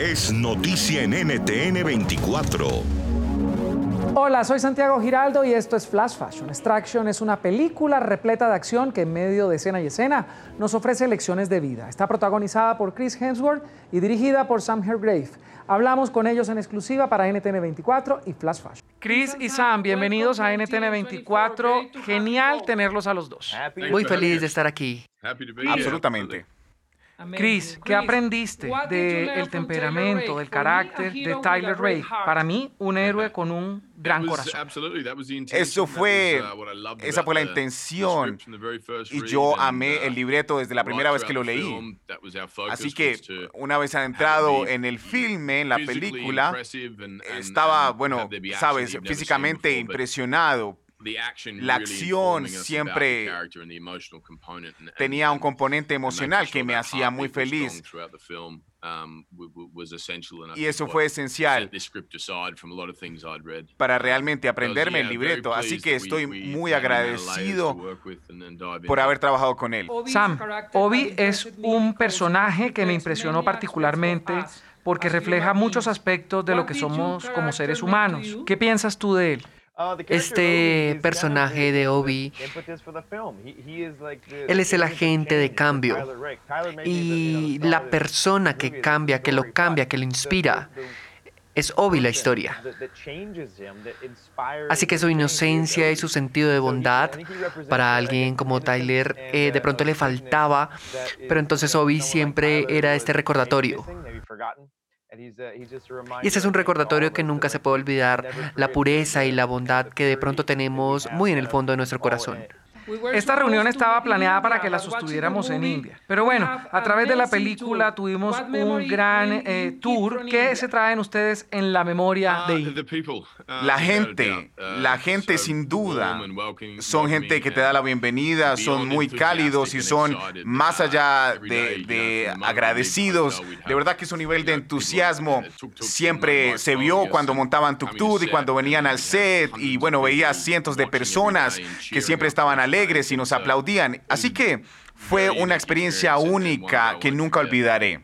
es noticia en NTN 24. Hola, soy Santiago Giraldo y esto es Flash Fashion. Extraction es una película repleta de acción que en medio de escena y escena nos ofrece lecciones de vida. Está protagonizada por Chris Hemsworth y dirigida por Sam Hergrave. Hablamos con ellos en exclusiva para NTN 24 y Flash Fashion. Chris y Sam, bienvenidos a NTN 24. Genial tenerlos a los dos. Muy feliz de estar aquí. Absolutamente. Chris, ¿qué aprendiste del temperamento, del carácter de Tyler Rake? Para mí, un héroe con un gran corazón. Eso fue, esa fue la intención. Y yo amé el libreto desde la primera vez que lo leí. Así que una vez entrado en el filme, en la película, estaba, bueno, sabes, físicamente impresionado la acción siempre tenía un componente emocional que me hacía muy feliz. Y eso fue esencial para realmente aprenderme el libreto. Así que estoy muy agradecido por haber trabajado con él. Sam, Obi es un personaje que me impresionó particularmente porque refleja muchos aspectos de lo que somos como seres humanos. ¿Qué piensas tú de él? Este personaje de Obi, él es el agente de cambio y la persona que cambia, que lo cambia, que lo inspira. Es Obi la historia. Así que su inocencia y su sentido de bondad para alguien como Tyler eh, de pronto le faltaba, pero entonces Obi siempre era este recordatorio. Y ese es un recordatorio que nunca se puede olvidar, la pureza y la bondad que de pronto tenemos muy en el fondo de nuestro corazón. Esta reunión estaba planeada para que la sostuviéramos en India. Pero bueno, a través de la película tuvimos un gran eh, tour. ¿Qué se traen ustedes en la memoria de India? La gente, la gente sin duda, son gente que te da la bienvenida, son muy cálidos y son más allá de, agradecidos. De verdad que es un nivel de entusiasmo. Siempre se vio cuando montaban tuk-tuk y cuando venían al set y bueno, veía cientos de personas que siempre estaban alegres y nos aplaudían. Así que fue una experiencia única que nunca olvidaré.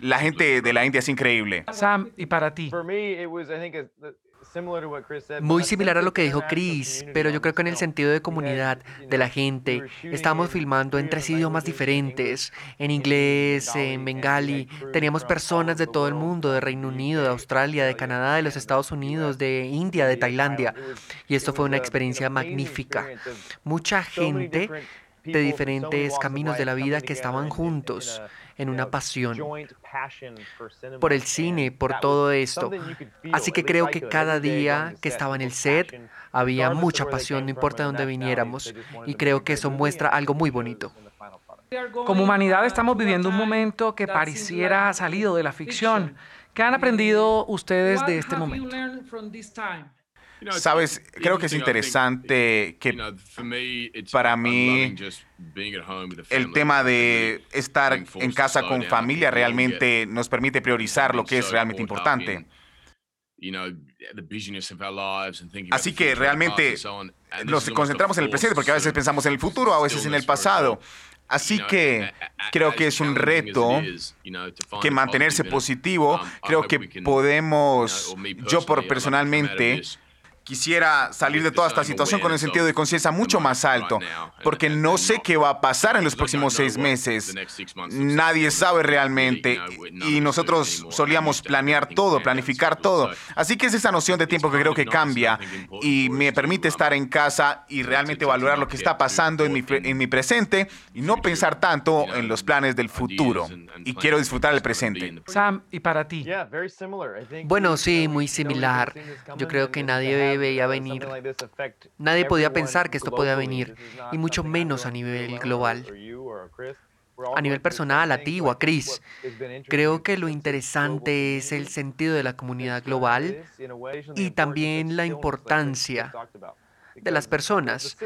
La gente de la India es increíble. Sam, ¿y para ti? Muy similar a lo que dijo Chris, pero yo creo que en el sentido de comunidad de la gente, estamos filmando en tres idiomas diferentes, en inglés, en bengali, teníamos personas de todo el mundo, de Reino Unido, de Australia, de Canadá, de los Estados Unidos, de India, de Tailandia, y esto fue una experiencia magnífica. Mucha gente de diferentes caminos de la vida que estaban juntos en una pasión por el cine, por todo esto. Así que creo que cada día que estaba en el set había mucha pasión, no importa de dónde viniéramos, y creo que eso muestra algo muy bonito. Como humanidad estamos viviendo un momento que pareciera salido de la ficción. ¿Qué han aprendido ustedes de este momento? Sabes, creo que es interesante que para mí el tema de estar en casa con familia realmente nos permite priorizar lo que es realmente importante. Así que realmente nos concentramos en el presente porque a veces pensamos en el futuro, a veces en el pasado. Así que creo que es un reto que mantenerse positivo. Um, creo que podemos, yo por personalmente, quisiera salir de toda esta situación con un sentido de conciencia mucho más alto, porque no sé qué va a pasar en los próximos seis meses. Nadie sabe realmente y nosotros solíamos planear todo, planificar todo. Así que es esa noción de tiempo que creo que cambia y me permite estar en casa y realmente valorar lo que está pasando en mi, en mi presente y no pensar tanto en los planes del futuro. Y quiero disfrutar el presente. Sam, ¿y para ti? Bueno, sí, muy similar. Yo creo que nadie veía venir. Nadie podía pensar que esto podía venir, y mucho menos a nivel global. A nivel personal, a ti o a Chris, creo que lo interesante es el sentido de la comunidad global y también la importancia de las personas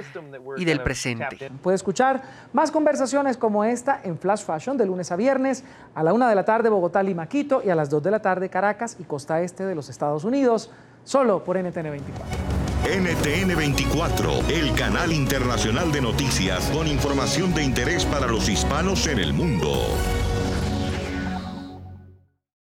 y del presente. Puede escuchar más conversaciones como esta en Flash Fashion de lunes a viernes a la una de la tarde Bogotá, Lima, Quito y a las 2 de la tarde Caracas y costa este de los Estados Unidos, solo por NTN 24. NTN 24, el canal internacional de noticias con información de interés para los hispanos en el mundo.